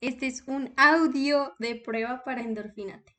Este es un audio de prueba para Endorfinate.